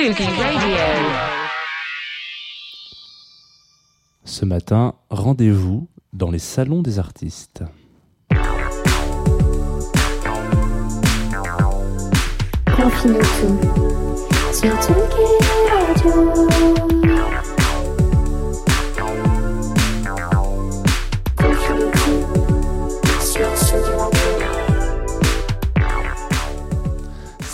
Radio. Ce matin, rendez-vous dans les salons des artistes. Confine tout sur Tsugi Radio.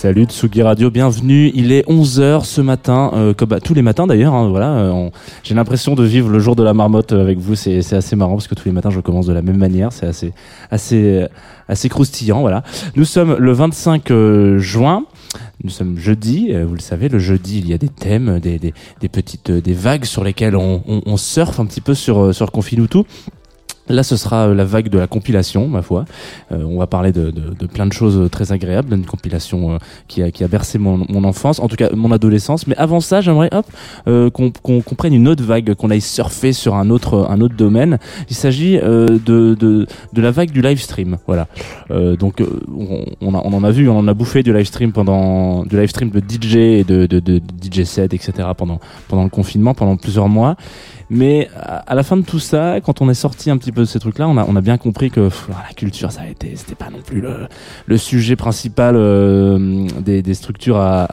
Salut Tsugi Radio, bienvenue. Il est 11h ce matin, euh, comme bah, tous les matins d'ailleurs. hein, voilà, euh, j'ai l'impression de vivre le jour de la marmotte euh, avec vous. C'est assez marrant parce que tous les matins je commence de la même manière. C'est assez, assez, assez croustillant. Voilà. Nous sommes le 25 euh, juin. Nous sommes jeudi. vous le savez, le jeudi il y a des thèmes, des, petites, des vagues sur lesquelles on surfe un petit peu sur euh, sur Confinutu. Là, ce sera euh, la vague de la compilation, ma foi. Euh, on va parler de, de, de plein de choses euh, très agréables, d'une compilation euh, qui, a, qui a bercé mon, mon enfance, en tout cas mon adolescence. Mais avant ça, j'aimerais hop euh, qu'on qu'on qu'on prenne une autre vague, qu'on aille surfer sur un autre un autre domaine. Il s'agit euh, de, de de la vague du live stream. Voilà. Donc on, on, a- on en a vu, on en a bouffé du live stream pendant du live stream de DJ et de, de, de DJ set, etc. pendant pendant le confinement, pendant plusieurs mois. Mais à la fin de tout ça, quand on est sorti un petit peu de ces trucs-là, on a, on a bien compris que la culture, ça a été, c'était pas non plus le, le sujet principal euh, des, des structures à,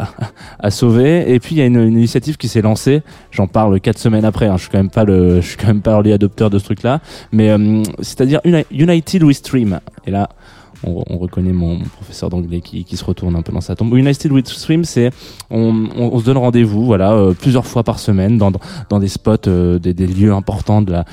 à sauver. Et puis il y a une, une initiative qui s'est lancée. J'en parle quatre semaines après. hein. Je suis quand même pas le, je suis quand même pas early adopteur de ce truc-là. Mais euh, c'est-à-dire Uni- United We Stream. Et là. On, on reconnaît mon, professeur d'anglais qui, qui se retourne un peu dans sa tombe. United with Stream, c'est on, on, on se donne rendez-vous, voilà, euh, plusieurs fois par semaine dans, dans, dans des spots, euh, des, des lieux importants de la,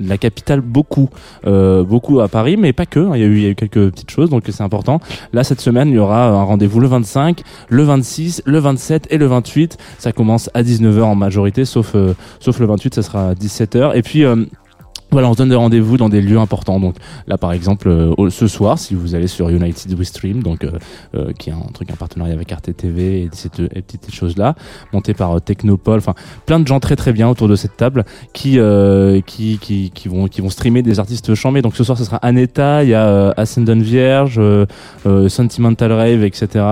de la capitale, beaucoup, euh, beaucoup à Paris, mais pas que. hein. Il y a eu, il y a eu quelques petites choses, donc c'est important. Là, cette semaine, il y aura un rendez-vous le 25, le 26, le 27 et le 28. Ça commence à 19h en majorité, sauf, euh, sauf le 28, ça sera à 17h. Et puis, euh, voilà, on se donne des rendez-vous dans des lieux importants. Donc là, par exemple, euh, ce soir, si vous allez sur United We Stream, donc euh, euh, qui est un truc en partenariat avec Arte TV et cette et petites choses là, monté par euh, Technopole, enfin plein de gens très très bien autour de cette table qui qui, qui qui vont qui vont streamer des artistes chambés. Donc ce soir, ce sera Aneta, il y a Ascendant Vierge, Sentimental Rave, etc.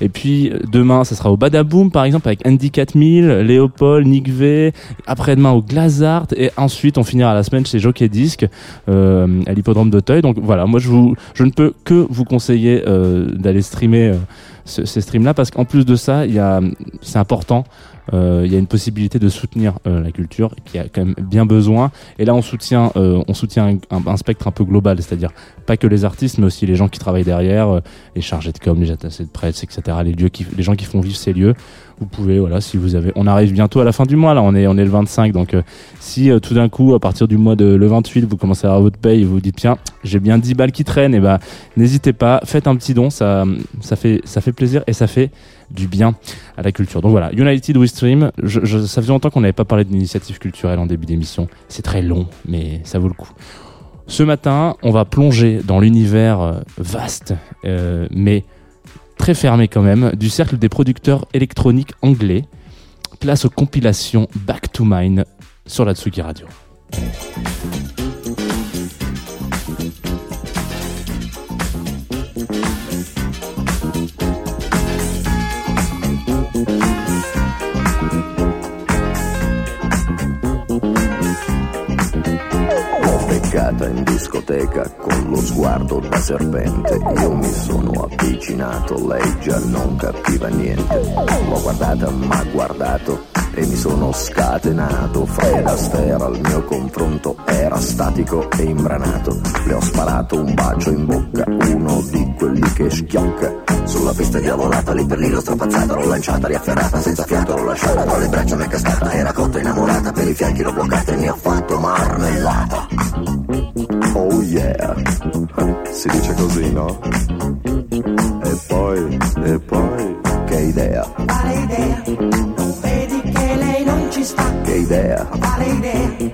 Et puis demain, ça sera au Badaboom par exemple avec Andy 4000, Léopold, Nick V. Après-demain au Glazart et ensuite on finira la semaine chez Jockey Disc euh, à l'hippodrome d'Auteuil. Donc voilà, moi je vous je ne peux que vous conseiller euh, d'aller streamer euh, ce- ces streams là parce qu'en plus de ça, c'est important il y a une possibilité de soutenir euh, la culture qui a quand même bien besoin. Et là, on soutient, euh, on soutient un, spectre un peu global, c'est-à-dire pas que les artistes, mais aussi les gens qui travaillent derrière, euh, les chargés de com, les attachés de presse, etc. Les lieux qui, les gens qui font vivre ces lieux. Vous pouvez, voilà, si vous avez, on arrive bientôt à la fin du mois là, on est, on est le 25, donc euh, si euh, tout d'un coup, à partir du mois de le 28, vous commencez à avoir votre paye et vous vous dites tiens, j'ai bien 10 balles qui traînent, et ben n'hésitez pas, faites un petit don, ça, ça fait, ça fait plaisir et ça fait du bien à la culture. Donc voilà, United We Stream, ça faisait longtemps qu'on n'avait pas parlé d'initiative culturelle en début d'émission. C'est très long, mais ça vaut le coup. Ce matin, on va plonger dans l'univers euh, vaste, euh, mais très fermé quand même, du cercle des producteurs électroniques anglais. Place aux compilations Back to Mine sur la Tsugi Radio. Beccata in discoteca con lo sguardo da serpente. Io mi sono avvicinato, lei già non capiva niente. L'ho guardata, ma guardato e mi sono scatenato. Fred Astaire al mio confronto era statico e imbranato. Le ho sparato un bacio in bocca, uno di quelli che schiocca. Sulla pista diavolata, lì per lì l'ho strapazzata, l'ho lanciata, riafferrata, senza fiato l'ho lasciata, tra le braccia mi è cascata, era cotta innamorata, per i fianchi l'ho bloccata e mi ha fatto marmellata. Oh yeah, si dice così, no? E poi, e poi, che idea, Quale idea? Non vedi che lei non ci sta? che idea, Quale idea?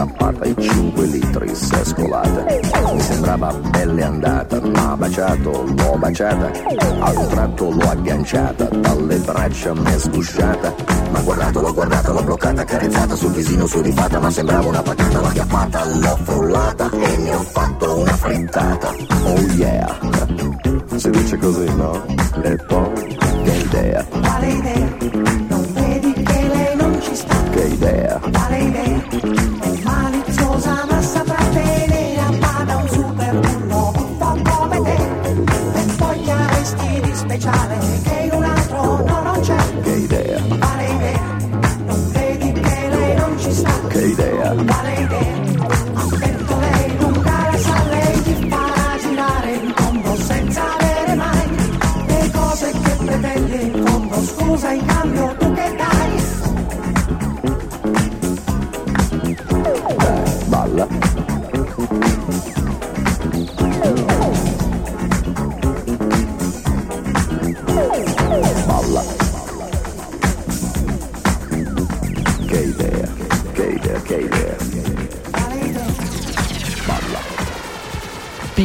Aggrappata e 5 litri si è scolata. Mi sembrava belle andata, ma baciato, l'ho baciata. A un tratto l'ho agganciata, dalle braccia mi è sgusciata. Ma guardato, l'ho guardata, l'ho bloccata, carezzata sul visino sudifata, ma sembrava una patata, l'ho acchiappata, l'ho frullata e ne ho fatto una frittata. Oh yeah, si dice così, no? E poi, che idea, Quale idea? Non vedi che lei non ci sta? che idea, Quale idea?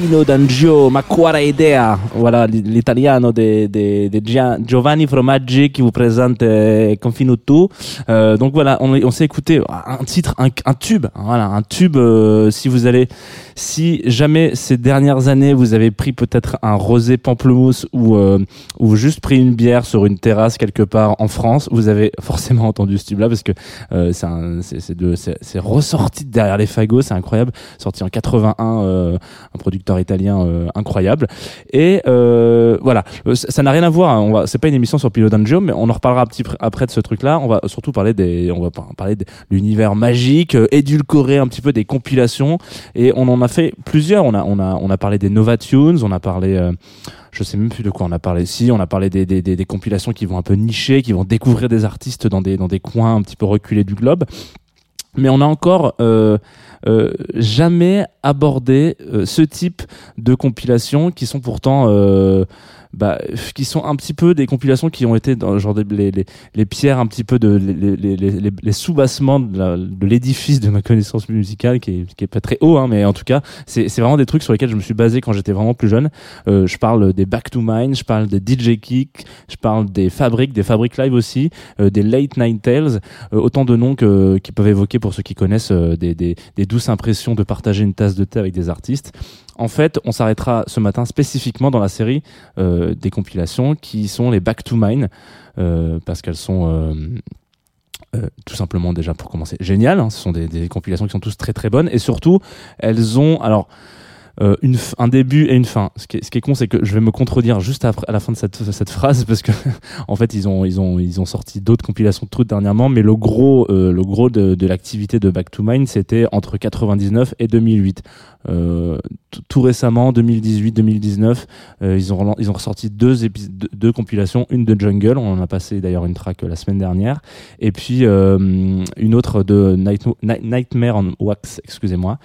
Pino D'Angio, ma quale idea Voilà l'italiano de, Giovanni Fromaggi qui vous présente tout. Euh, donc voilà, on, s'est écouté un titre, un, tube, voilà, un tube. euh, si vous allez, si jamais ces dernières années vous avez pris peut-être un rosé pamplemousse ou euh, ou juste pris une bière sur une terrasse quelque part en France, vous avez forcément entendu ce tube-là parce que euh, c'est ressorti de derrière les fagots, c'est incroyable, sorti en 81, euh, un producteur italien euh, incroyable. Et euh, voilà, Euh, ça n'a rien à voir. hein. On c'est pas une émission sur Pilo D'Angio, mais on en reparlera un petit pr- après de ce truc-là. On va surtout parler des, on va par- parler de l'univers magique, édulcoré un petit peu des compilations. Et on en a fait plusieurs. On a, on a, on a parlé des Nova Tunes. On a parlé. je sais même plus de quoi on a parlé. Si, on a parlé des, des, des, des compilations qui vont un peu nicher, qui vont découvrir des artistes dans des, dans des coins un petit peu reculés du globe. Mais on a encore euh, euh, jamais abordé euh, ce type de compilations qui sont pourtant bah, qui sont un petit peu des compilations qui ont été dans genre des- les, les, les pierres un petit peu de les, les, les, sous-bassements de la- de l'édifice de ma connaissance musicale qui est, qui est pas très haut hein, mais en tout cas c'est c'est vraiment des trucs sur lesquels je me suis basé quand j'étais vraiment plus jeune. Euh, je parle des Back to Mine je parle des DJ Kick je parle des Fabriques des Fabriques Live aussi euh, des Late Night Tales euh, autant de noms que, qui peuvent évoquer pour ceux qui connaissent euh, des, des, des douces impressions de partager une tasse de thé avec des artistes En fait, on s'arrêtera ce matin spécifiquement dans la série euh, des compilations qui sont les Back to Mine, euh, parce qu'elles sont euh, tout simplement déjà pour commencer géniales. hein. Ce sont des, des compilations qui sont tous très très bonnes et surtout elles ont alors euh, une, un début et une fin. Ce qui est, ce qui est con, c'est que je vais me contredire juste après, à la fin de cette, cette phrase parce que en fait ils ont ils ont ils ont sorti d'autres compilations de trucs dernièrement, mais le gros euh, le gros de, de l'activité de Back to Mine c'était entre 99 et 2008. Euh, tout récemment, 2018-2019, euh, ils ont ils ont ressorti deux deux, deux compilations, une de Jungle, on en a passé d'ailleurs une track euh, la semaine dernière, et puis euh, une autre de Night- Night- Nightmare on Wax, excusez-moi.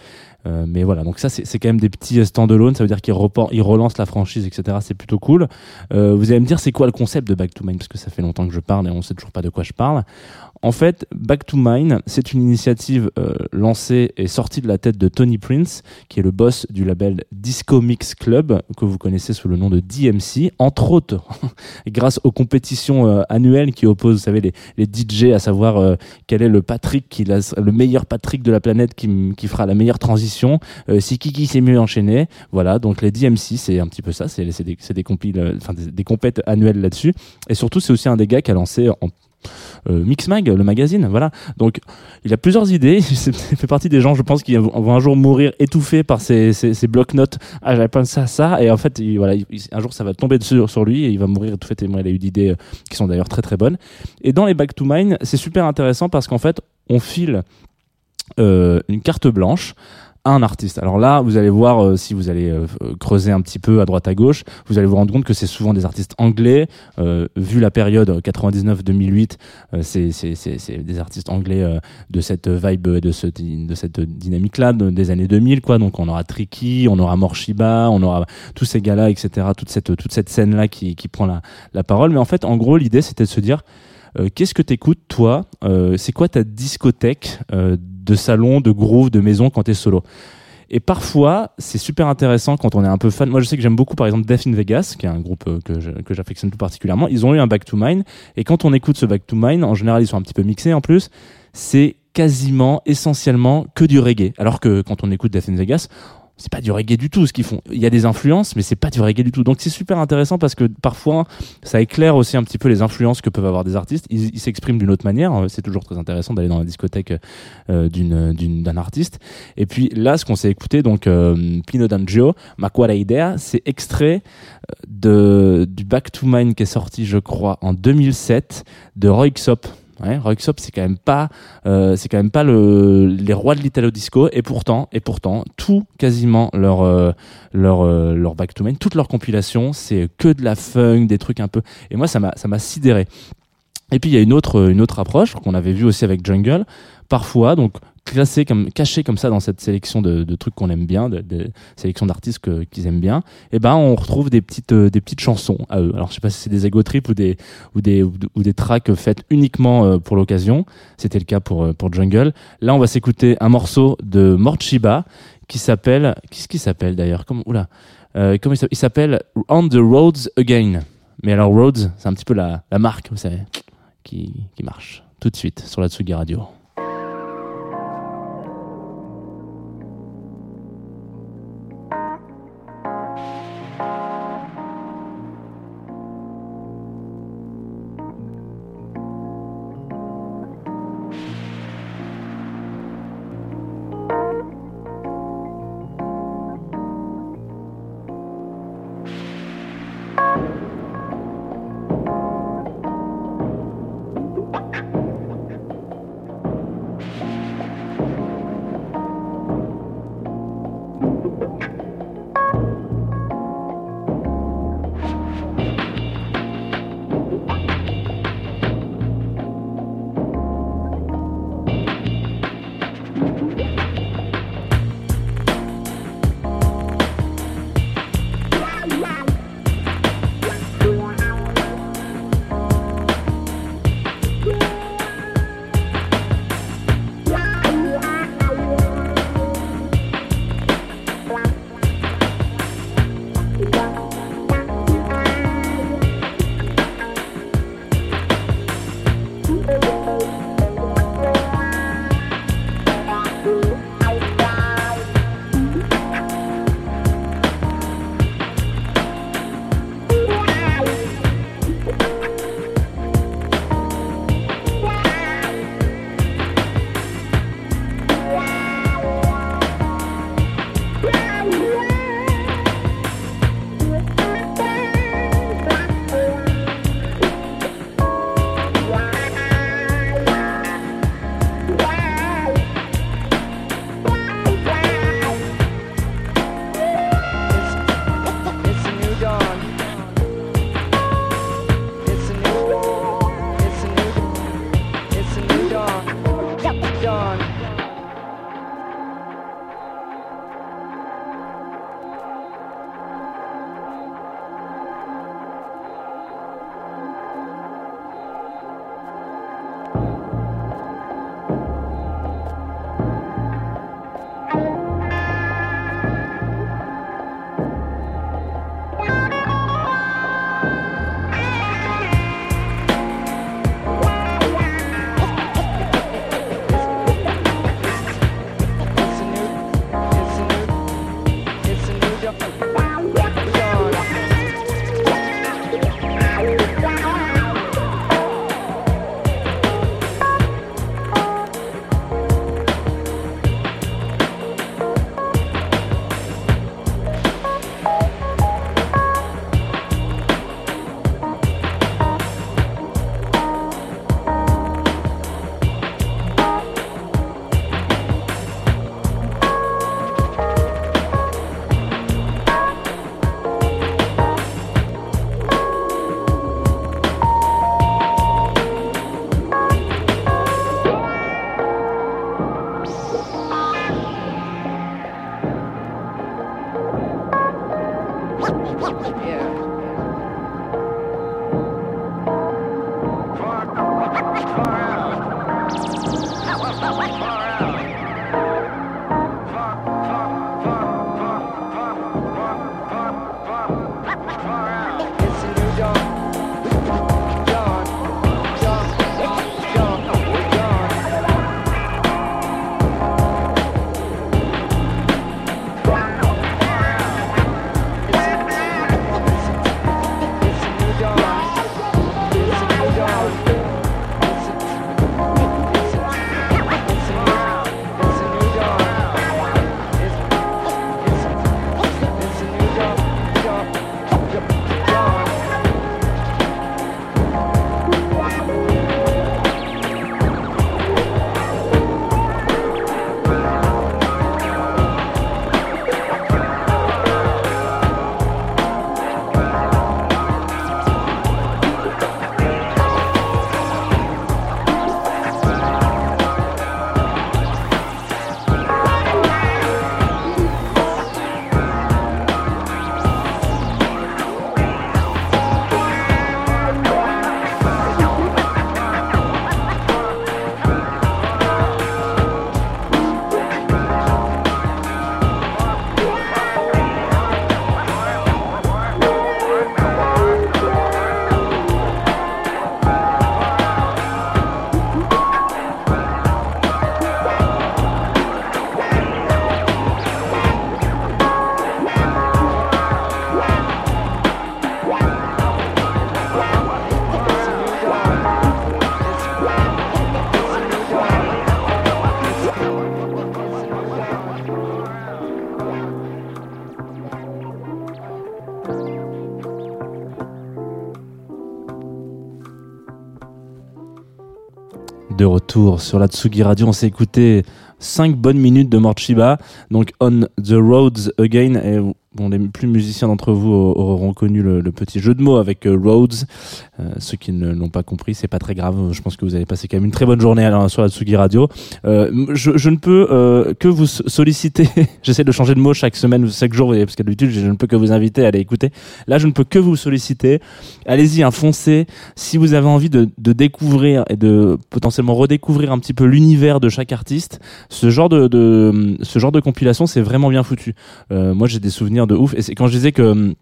Euh, mais voilà, donc ça c'est quand même des petits euh, stand-alone, ça veut dire qu'ils ils relancent la franchise, etc. C'est plutôt cool. Euh, vous allez me dire c'est quoi le concept de Back to Mine parce que ça fait longtemps que je parle et on sait toujours pas de quoi je parle. En fait, Back to Mine, c'est une initiative lancée et sortie de la tête de Tony Prince, qui est le boss du label Disco Mix Club, que vous connaissez sous le nom de DMC, entre autres, grâce aux compétitions annuelles qui opposent, vous savez, les, les DJ, à savoir quel est le Patrick, qui le meilleur Patrick de la planète qui, qui fera la meilleure transition, euh, si Kiki s'est mieux enchaîné. Voilà, donc les DMC, c'est un petit peu ça, c'est des, des, compiles, euh, enfin, des, compètes annuelles là-dessus. Et surtout, c'est aussi un des gars qui a lancé en euh, Mixmag, le magazine, voilà. Donc, il a plusieurs idées. Il fait partie des gens, je pense, qui vont un jour mourir étouffés par ces, ces, ces blocs-notes. Ah, j'avais pensé à ça. Et en fait, il- voilà, il- un jour, ça va tomber dessus sur lui et il va mourir étouffé tellement il a eu d'idées euh, qui sont d'ailleurs très très bonnes. Et dans les Back to Mine, c'est super intéressant parce qu'en fait, on file une carte blanche un artiste. Alors là, vous allez voir, euh, si vous allez euh, creuser un petit peu à droite à gauche, vous allez vous rendre compte que c'est souvent des artistes anglais. Euh, vu la période 99-2008, euh, c'est des artistes anglais de cette vibe, de, ce, de cette dynamique-là, de- des années 2000. quoi. Donc on aura Tricky, on aura Morshiba, on aura tous ces gars-là, etc. Toute cette, toute scène-là qui, prend la, la parole. Mais en fait, en gros, l'idée, c'était de se dire, qu'est-ce que t'écoutes toi? C'est quoi ta discothèque de salon, de groove, de maison quand t'es solo et parfois, c'est super intéressant quand on est un peu fan. Moi, je sais que j'aime beaucoup, par exemple, Death in Vegas, qui est un groupe euh, que j'affectionne tout particulièrement. Ils ont eu un Back to Mine. Et quand on écoute ce Back to Mine, en général, ils sont un petit peu mixés en plus. C'est quasiment, essentiellement, que du reggae. Alors que quand on écoute Death in Vegas, c'est pas du reggae du tout ce qu'ils font. Il y a des influences, mais c'est pas du reggae du tout. Donc c'est super intéressant parce que parfois ça éclaire aussi un petit peu les influences que peuvent avoir des artistes. Ils s'expriment d'une autre manière. Euh, C'est toujours très intéressant d'aller dans la discothèque euh, d'une- d'un artiste. Et puis là, ce qu'on s'est écouté, donc euh, Pino D'Angio, Maquara Idea, c'est extrait euh, de du Back to Mine qui est sorti, je crois, en 2007 de Roy Xop. Ouais, c'est quand même pas, euh, c'est quand même pas le, les rois de l'italo disco. Et pourtant, et pourtant, tout quasiment leur euh, leur euh, leur Back to Mine, toute leur compilation, c'est que de la funk, des trucs un peu. Et moi, ça m'a ça m'a sidéré. Et puis il y a une autre une autre approche qu'on avait vu aussi avec Jungle. Parfois, donc classé comme caché comme ça dans cette sélection de, trucs qu'on aime bien, de, de sélection d'artistes qu'ils aiment bien, et ben on retrouve des petites euh, des petites chansons à eux. Alors je sais pas si c'est des ego trips ou des ou des ou des tracks faites uniquement euh, pour l'occasion. C'était le cas pour euh, pour Jungle. Là, on va s'écouter un morceau de Morchiba qui s'appelle qu'est-ce qui s'appelle d'ailleurs? Comme oula, euh, comment il s'appelle On the Roads Again. Mais alors Roads, c'est un petit peu la la marque, vous savez, qui qui marche tout de suite sur la Tsugi Radio. Yeah. Retour sur la Tsugi Radio. On s'est écouté 5 bonnes minutes de Morchiba, donc On the Roads Again. Et bon, les plus musiciens d'entre vous auront connu le, petit jeu de mots avec euh, Roads. Euh, ceux qui ne l'ont pas compris, c'est pas très grave. Je pense que vous avez passé quand même une très bonne journée la- sur la Tsugi Radio. Euh, je, je ne peux euh, que vous solliciter. J'essaie de changer de mot chaque semaine chaque jour, parce que d'habitude, je ne peux que vous inviter à aller écouter. Là, je ne peux que vous solliciter. Allez-y, hein, foncez. Si vous avez envie de, découvrir et de potentiellement redécouvrir un petit peu l'univers de chaque artiste, ce genre de, ce genre de compilation, c'est vraiment bien foutu. Moi, j'ai des souvenirs de ouf. Et c'est quand je disais que hum,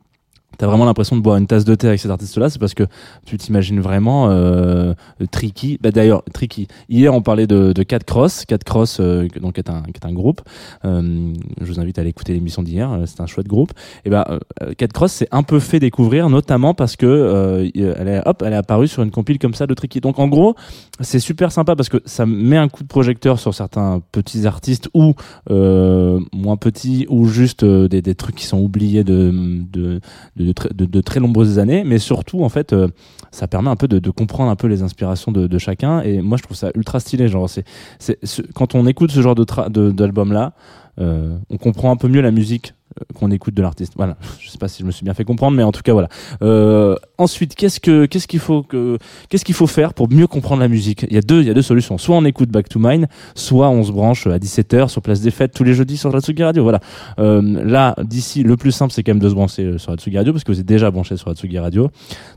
T'as vraiment l'impression de boire une tasse de thé avec cet artiste-là, c'est parce que tu t'imagines vraiment euh, Tricky. Bah, D'ailleurs, Tricky. Hier, on parlait de, de Cat Cross. Cat Cross, euh, donc est un, est un groupe. Euh, je vous invite à aller écouter l'émission d'hier. euh, C'est un chouette groupe. Et ben, euh, Cat Cross s'est un peu fait découvrir, notamment parce que euh, elle est, hop, elle est apparue sur une compile comme ça de Tricky. Donc, en gros, c'est super sympa parce que ça met un coup de projecteur sur certains petits artistes ou moins petits ou juste des, des trucs qui sont oubliés de, de, de, de- de très nombreuses années, mais surtout en fait, euh, ça permet un peu de, de comprendre un peu les inspirations de, chacun. Et moi, je trouve ça ultra stylé. Genre, c'est, c'est, ce- quand on écoute ce genre de, d'album là, euh, on comprend un peu mieux la musique qu'on écoute de l'artiste. Voilà. Je sais pas si je me suis bien fait comprendre, mais en tout cas voilà. Euh, ensuite, qu'est-ce que qu'est-ce qu'il faut que qu'est-ce qu'il faut faire pour mieux comprendre la musique? Il y a deux il y a deux solutions. Soit on écoute Back to Mine, soit on se branche à 17h sur Place des Fêtes tous les jeudis sur la Tsugi Radio. Voilà. Euh, là, d'ici, le plus simple, c'est quand même de se brancher euh, sur la Tsugi Radio parce que vous êtes déjà branché sur la Tsugi Radio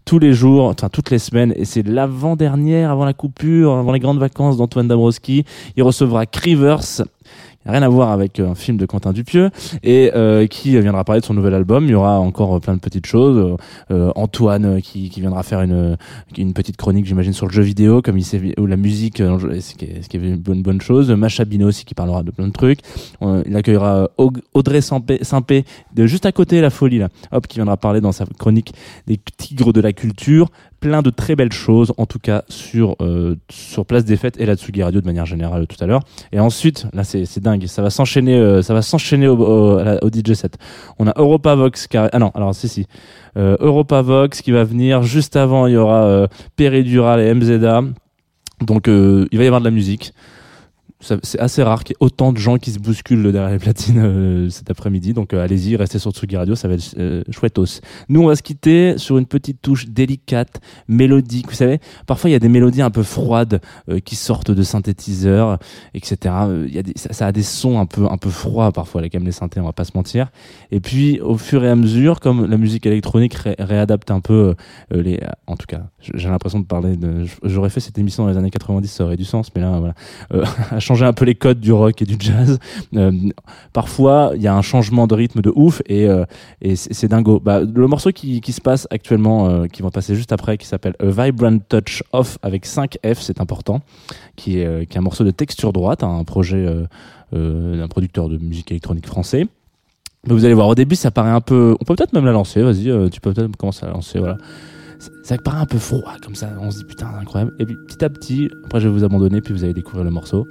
tous les jours, enfin toutes les semaines, et c'est l'avant-dernière, avant la coupure, avant les grandes vacances d'Antoine Dabrowski. Il recevra Crivers. Rien à voir avec euh, un film de Quentin Dupieux et euh, qui viendra parler de son nouvel album. Il y aura encore euh, plein de petites choses. Euh, Antoine euh, qui, qui viendra faire une, une petite chronique, j'imagine, sur le jeu vidéo, comme il sait, ou la musique, ce qui est, ce qui est une bonne, bonne chose. Macha Bino aussi qui parlera de plein de trucs. Euh, il accueillera Audrey Sampé de juste à côté la folie là, hop, qui viendra parler dans sa chronique des tigres de la culture. Plein de très belles choses, en tout cas sur euh, sur Place des Fêtes et la Tsugi Radio de manière générale tout à l'heure. Et ensuite, là c'est dingue, ça va s'enchaîner, euh, ça va s'enchaîner au, DJ set. On a Europa Vox ah non, alors si euh, Europa Vox qui va venir juste avant. Il y aura euh, Péridural et MZA. Donc il va y avoir de la musique. C'est assez rare qu'il y ait autant de gens qui se bousculent derrière les platines euh, cet après-midi. Donc euh, allez-y, restez sur Tsugi Radio, ça va être euh, chouettos. Nous, on va se quitter sur une petite touche délicate, mélodique. Vous savez, parfois il y a des mélodies un peu froides euh, qui sortent de synthétiseurs, etc. Y a ça, a des sons un peu un peu froids parfois, les les synthés, on va pas se mentir. Et puis au fur et à mesure, comme la musique électronique ré- réadapte un peu les, en tout cas, j'ai l'impression de parler de. J'aurais fait cette émission dans les années 90, ça aurait du sens, mais là, voilà, changer un peu les codes du rock et du jazz. Euh, parfois, il y a un changement de rythme de ouf et, euh, c'est dingo. Bah, le morceau qui, se passe actuellement, euh, qui va passer juste après, qui s'appelle A Vibrant Touch Off avec 5 F, c'est important, qui est, un morceau de texture droite, un projet d'un producteur de musique électronique français. Mais vous allez voir, au début, ça paraît un peu. On peut peut-être même la lancer. Vas-y, tu peux peut-être commencer à la lancer. Voilà. Ça paraît un peu froid comme ça. On se dit putain, incroyable. Et puis petit à petit, après, je vais vous abandonner, puis vous allez découvrir le morceau.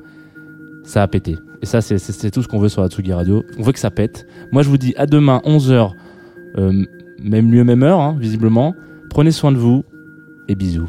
Ça a pété. Et ça, c'est- tout ce qu'on veut sur la Tsugi Radio. On veut que ça pète. Moi, je vous dis à demain, 11h, euh, même lieu, même heure, hein, visiblement. Prenez soin de vous et bisous.